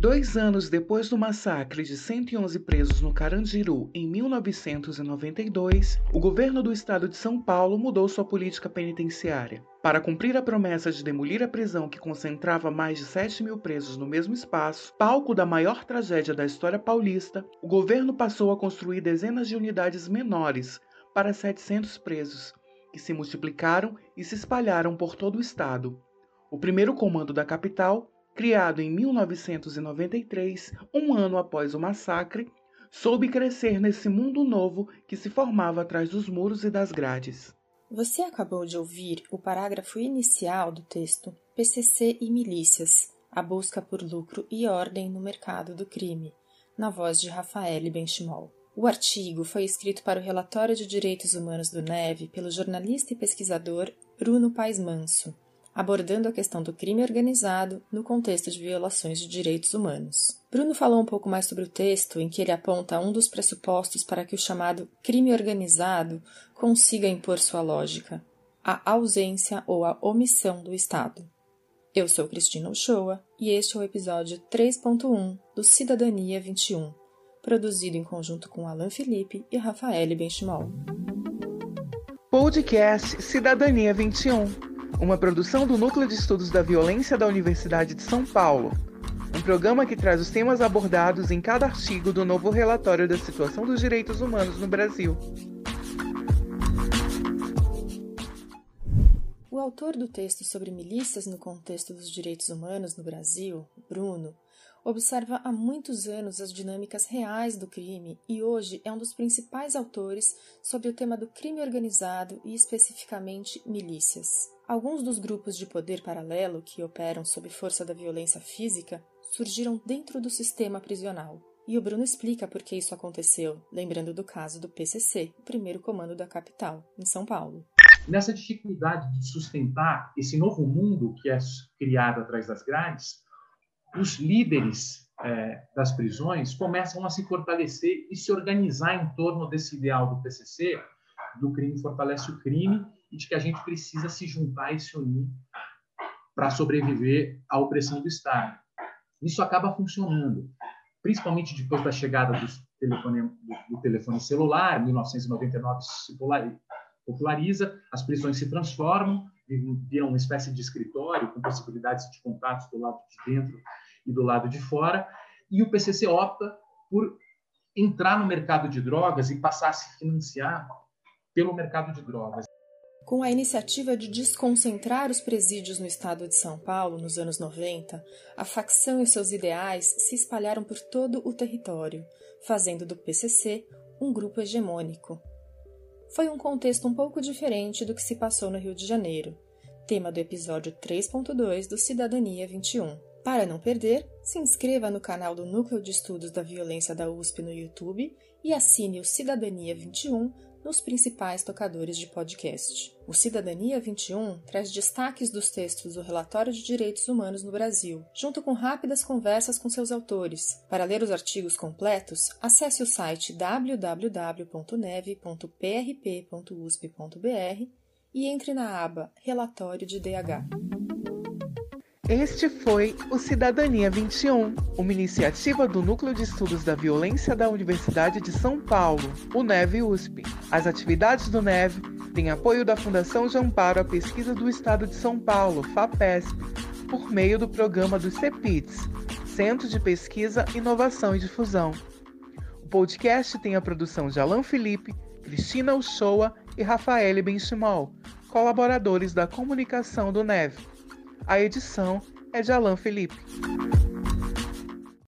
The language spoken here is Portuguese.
Dois anos depois do massacre de 111 presos no Carandiru, em 1992, o governo do estado de São Paulo mudou sua política penitenciária. Para cumprir a promessa de demolir a prisão que concentrava mais de 7 mil presos no mesmo espaço, palco da maior tragédia da história paulista, o governo passou a construir dezenas de unidades menores para 700 presos, que se multiplicaram e se espalharam por todo o estado. O primeiro comando da capital, criado em 1993, um ano após o massacre, soube crescer nesse mundo novo que se formava atrás dos muros e das grades. Você acabou de ouvir o parágrafo inicial do texto PCC e Milícias a busca por lucro e ordem no mercado do crime, na voz de Rafael Benchimol. O artigo foi escrito para o Relatório de Direitos Humanos do NEV pelo jornalista e pesquisador Bruno Paes Manso, abordando a questão do crime organizado no contexto de violações de direitos humanos. Bruno falou um pouco mais sobre o texto, em que ele aponta um dos pressupostos para que o chamado crime organizado consiga impor sua lógica: a ausência ou a omissão do Estado. Eu sou Cristina Uchoa e este é o episódio 3.1 do Cidadania 21, produzido em conjunto com Alan Felipe e Rafael Benchimol. Podcast Cidadania 21 uma produção do Núcleo de Estudos da Violência da Universidade de São Paulo. Um programa que traz os temas abordados em cada artigo do novo relatório da situação dos direitos humanos no Brasil. O autor do texto sobre milícias no contexto dos direitos humanos no Brasil, Bruno, observa há muitos anos as dinâmicas reais do crime e hoje é um dos principais autores sobre o tema do crime organizado e especificamente milícias. Alguns dos grupos de poder paralelo que operam sob força da violência física surgiram dentro do sistema prisional. E o Bruno explica por que isso aconteceu, lembrando do caso do PCC, o primeiro comando da capital, em São Paulo. Nessa dificuldade de sustentar esse novo mundo que é criado atrás das grades, os líderes é, das prisões começam a se fortalecer e se organizar em torno desse ideal do PCC, do crime fortalece o crime, e de que a gente precisa se juntar e se unir para sobreviver à opressão do Estado. Isso acaba funcionando, principalmente depois da chegada do telefone, do, telefone celular, em 1999 se populariza, as prisões se transformam, viram uma espécie de escritório com possibilidades de contatos do lado de dentro e do lado de fora, e o PCC opta por entrar no mercado de drogas e passar a se financiar pelo mercado de drogas. Com a iniciativa de desconcentrar os presídios no estado de São Paulo nos anos 90, a facção e seus ideais se espalharam por todo o território, fazendo do PCC um grupo hegemônico. Foi um contexto um pouco diferente do que se passou no Rio de Janeiro, tema do episódio 3.2 do Cidadania 21. Para não perder, se inscreva no canal do Núcleo de Estudos da Violência da USP no YouTube e assine o Cidadania 21 nos principais tocadores de podcast. O Cidadania 21 traz destaques dos textos do Relatório de Direitos Humanos no Brasil, junto com rápidas conversas com seus autores. Para ler os artigos completos, acesse o site www.neve.prp.usp.br e entre na aba Relatório de DH. Este foi o Cidadania 21, uma iniciativa do Núcleo de Estudos da Violência da Universidade de São Paulo, o NEV USP. As atividades do NEV têm apoio da Fundação de Amparo à Pesquisa do Estado de São Paulo, FAPESP, por meio do programa do CEPITS, Centro de Pesquisa, Inovação e Difusão. O podcast tem a produção de Alan Felipe, Cristina Uchoa e Rafael Benchimol, colaboradores da comunicação do NEV. A edição é de Alain Felipe.